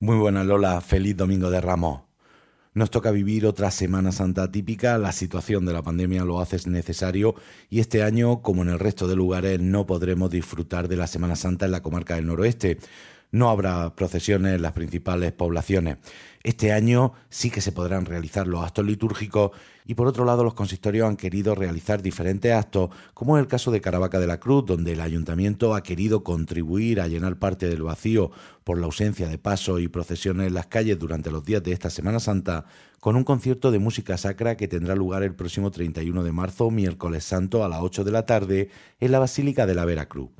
Muy buenas Lola, feliz domingo de Ramos. Nos toca vivir otra Semana Santa típica, la situación de la pandemia lo hace necesario y este año, como en el resto de lugares, no podremos disfrutar de la Semana Santa en la comarca del noroeste. No habrá procesiones en las principales poblaciones. Este año sí que se podrán realizar los actos litúrgicos y por otro lado los consistorios han querido realizar diferentes actos, como en el caso de Caravaca de la Cruz, donde el ayuntamiento ha querido contribuir a llenar parte del vacío por la ausencia de pasos y procesiones en las calles durante los días de esta Semana Santa, con un concierto de música sacra que tendrá lugar el próximo 31 de marzo, miércoles santo, a las 8 de la tarde, en la Basílica de la Veracruz.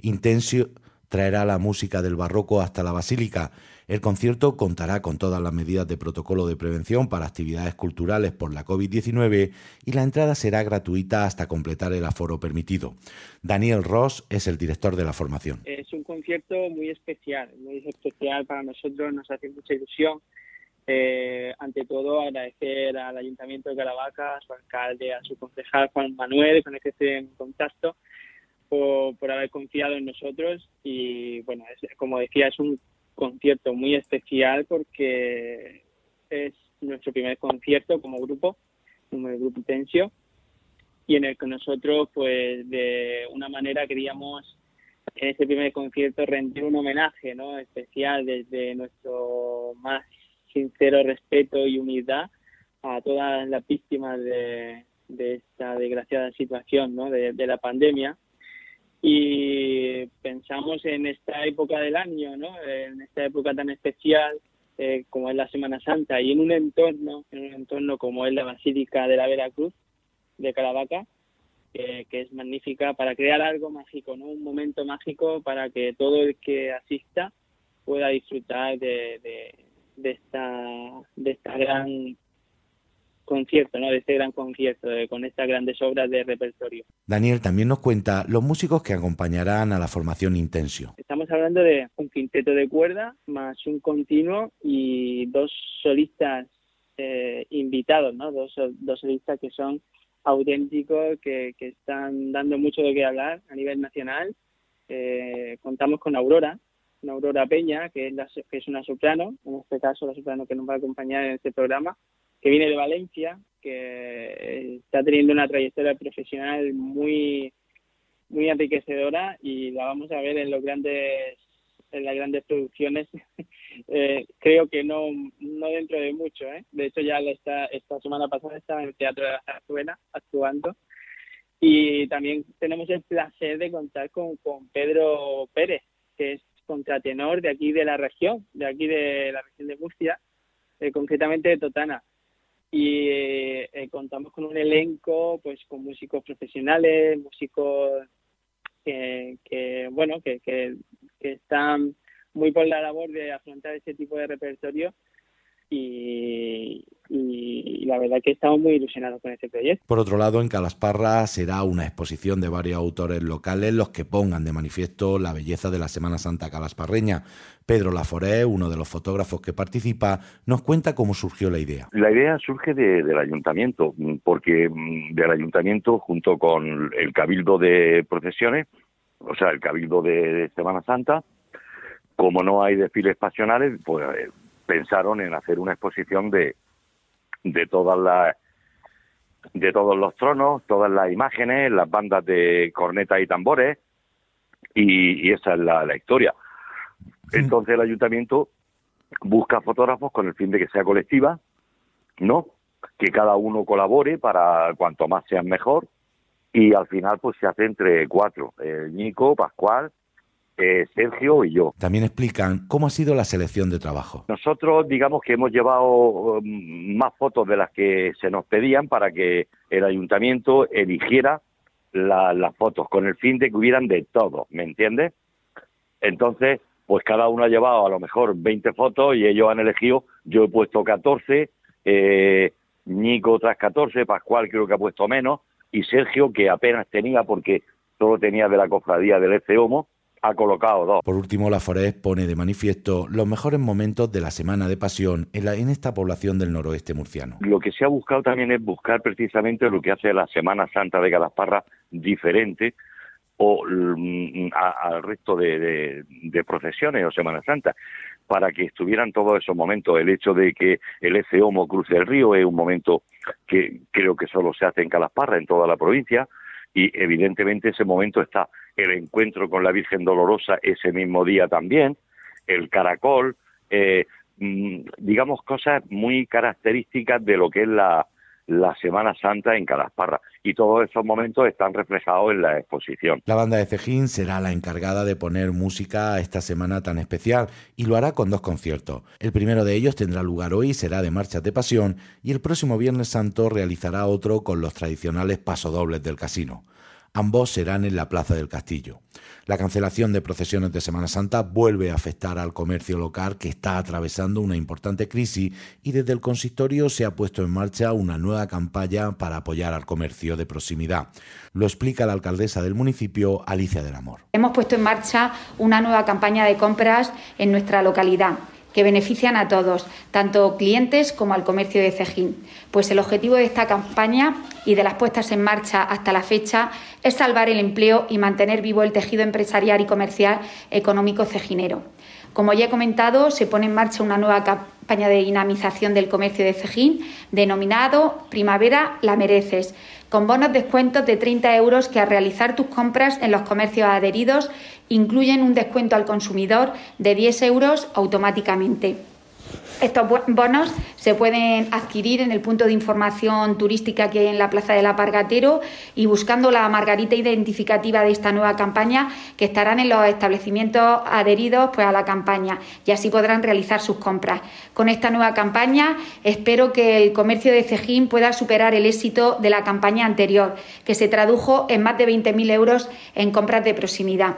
Intensio traerá la música del barroco hasta la basílica. El concierto contará con todas las medidas de protocolo de prevención para actividades culturales por la COVID-19 y la entrada será gratuita hasta completar el aforo permitido. Daniel Ross es el director de la formación. Es un concierto muy especial, muy especial para nosotros, nos hace mucha ilusión. Eh, ante todo, agradecer al Ayuntamiento de Caravaca, a su alcalde, a su concejal Juan Manuel, con el que estoy en contacto, por, haber confiado en nosotros y bueno, como decía, es un concierto muy especial porque es nuestro primer concierto como grupo, como el grupo Intensio y en el que nosotros pues de una manera queríamos en este primer concierto rendir un homenaje ¿no? especial desde nuestro más sincero respeto y humildad a todas las víctimas de, esta desgraciada situación ¿no? de, de la pandemia y pensamos en esta época del año, ¿no? en esta época tan especial eh, como es la Semana Santa y en un entorno, en un entorno como es la Basílica de la Veracruz de Caravaca, que es magnífica para crear algo mágico, ¿no? un momento mágico para que todo el que asista pueda disfrutar de, de, de esta de esta gran concierto, ¿no? de este gran concierto, con estas grandes obras de repertorio. Daniel también nos cuenta los músicos que acompañarán a la formación Intensio. Estamos hablando de un quinteto de cuerda más un continuo y dos solistas eh, invitados, ¿no? dos, dos solistas que son auténticos, que, que están dando mucho de qué hablar a nivel nacional. Eh, contamos con Aurora, Aurora Peña, que es, que es una soprano, en este caso la soprano que nos va a acompañar en este programa, que viene de Valencia, que está teniendo una trayectoria profesional muy muy enriquecedora y la vamos a ver en los grandes en las grandes producciones. Eh, creo que no no dentro de mucho ¿eh? de hecho ya esta esta semana pasada estaba en el teatro de la Zarzuela actuando. Y también tenemos el placer de contar con, con Pedro Pérez que es contratenor de aquí de la región de aquí de la región de Murcia eh, concretamente de Totana y eh, contamos con un elenco pues con músicos profesionales músicos que, bueno que, que, están muy por la labor de afrontar ese tipo de repertorio y, y, la verdad que estamos muy ilusionados con este proyecto. Por otro lado, en Calasparra será una exposición de varios autores locales los que pongan de manifiesto la belleza de la Semana Santa calasparreña. Pedro Laforé, uno de los fotógrafos que participa, nos cuenta cómo surgió la idea. La idea surge del ayuntamiento, porque mm, del ayuntamiento junto con el cabildo de procesiones, o sea, el cabildo de Semana Santa, como no hay desfiles pasionales, pues pensaron en hacer una exposición de, de todas las de todos los tronos, todas las imágenes, las bandas de cornetas y tambores, y, esa es la, la historia. Entonces el ayuntamiento busca fotógrafos con el fin de que sea colectiva, ¿no? Que cada uno colabore para cuanto más sean mejor, y al final pues se hace entre cuatro, el Nico, Pascual, eh, Sergio y yo. También explican cómo ha sido la selección de trabajo. Nosotros digamos que hemos llevado um, más fotos de las que se nos pedían para que el ayuntamiento eligiera las fotos con el fin de que hubieran de todo, ¿me entiendes? Entonces, pues cada uno ha llevado a lo mejor 20 fotos y ellos han elegido, yo he puesto 14, eh, Nico otras 14, Pascual creo que ha puesto menos y Sergio que apenas tenía porque solo tenía de la cofradía del Este Homo ha colocado dos. Por último, la Forest pone de manifiesto los mejores momentos de la Semana de Pasión en, en esta población del noroeste murciano. Lo que se ha buscado también es buscar precisamente lo que hace la Semana Santa de Calasparra diferente o mm, al resto de, procesiones o Semana Santa. para que estuvieran todos esos momentos. El hecho de que el Ece Homo cruce el río es un momento que creo que solo se hace en Calasparra, en toda la provincia, y evidentemente ese momento está el encuentro con la Virgen Dolorosa ese mismo día también, el caracol, eh, mm, digamos cosas muy características de lo que es la, Semana Santa en Calasparra. Y todos esos momentos están reflejados en la exposición. La banda de Cejín será la encargada de poner música a esta semana tan especial y lo hará con dos conciertos. El primero de ellos tendrá lugar hoy, será de Marchas de Pasión y el próximo Viernes Santo realizará otro con los tradicionales pasodobles del casino. Ambos serán en la Plaza del Castillo. La cancelación de procesiones de Semana Santa vuelve a afectar al comercio local que está atravesando una importante crisis y desde el consistorio se ha puesto en marcha una nueva campaña para apoyar al comercio de proximidad. Lo explica la alcaldesa del municipio, Alicia del Amor. Hemos puesto en marcha una nueva campaña de compras en nuestra localidad que benefician a todos, tanto clientes como al comercio de Cejín. Pues el objetivo de esta campaña y de las puestas en marcha hasta la fecha es salvar el empleo y mantener vivo el tejido empresarial y comercial económico cejinero. Como ya he comentado, se pone en marcha una nueva campaña de dinamización del comercio de Cejín denominado Primavera la mereces, con bonos descuentos de 30 euros que al realizar tus compras en los comercios adheridos incluyen un descuento al consumidor de 10 euros automáticamente. Estos bonos se pueden adquirir en el punto de información turística que hay en la Plaza del Apargatero y buscando la margarita identificativa de esta nueva campaña que estarán en los establecimientos adheridos pues, a la campaña y así podrán realizar sus compras. Con esta nueva campaña espero que el comercio de Cejín pueda superar el éxito de la campaña anterior, que se tradujo en más de 20.000 euros en compras de proximidad.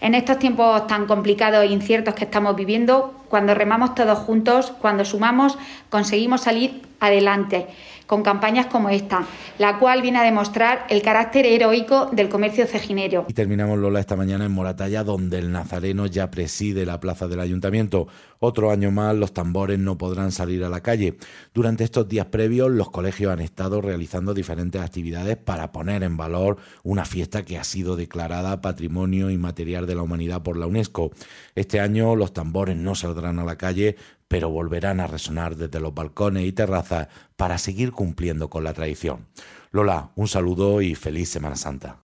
En estos tiempos tan complicados e inciertos que estamos viviendo, cuando remamos todos juntos, cuando sumamos, conseguimos salir adelante con campañas como esta, la cual viene a demostrar el carácter heroico del comercio cejinero. Y terminamos Lola esta mañana en Moratalla, donde el nazareno ya preside la plaza del ayuntamiento. Otro año más los tambores no podrán salir a la calle. Durante estos días previos los colegios han estado realizando diferentes actividades para poner en valor una fiesta que ha sido declarada Patrimonio Inmaterial de la Humanidad por la UNESCO. Este año los tambores no saldrán a la calle pero volverán a resonar desde los balcones y terrazas para seguir cumpliendo con la tradición. Lola, un saludo y feliz Semana Santa.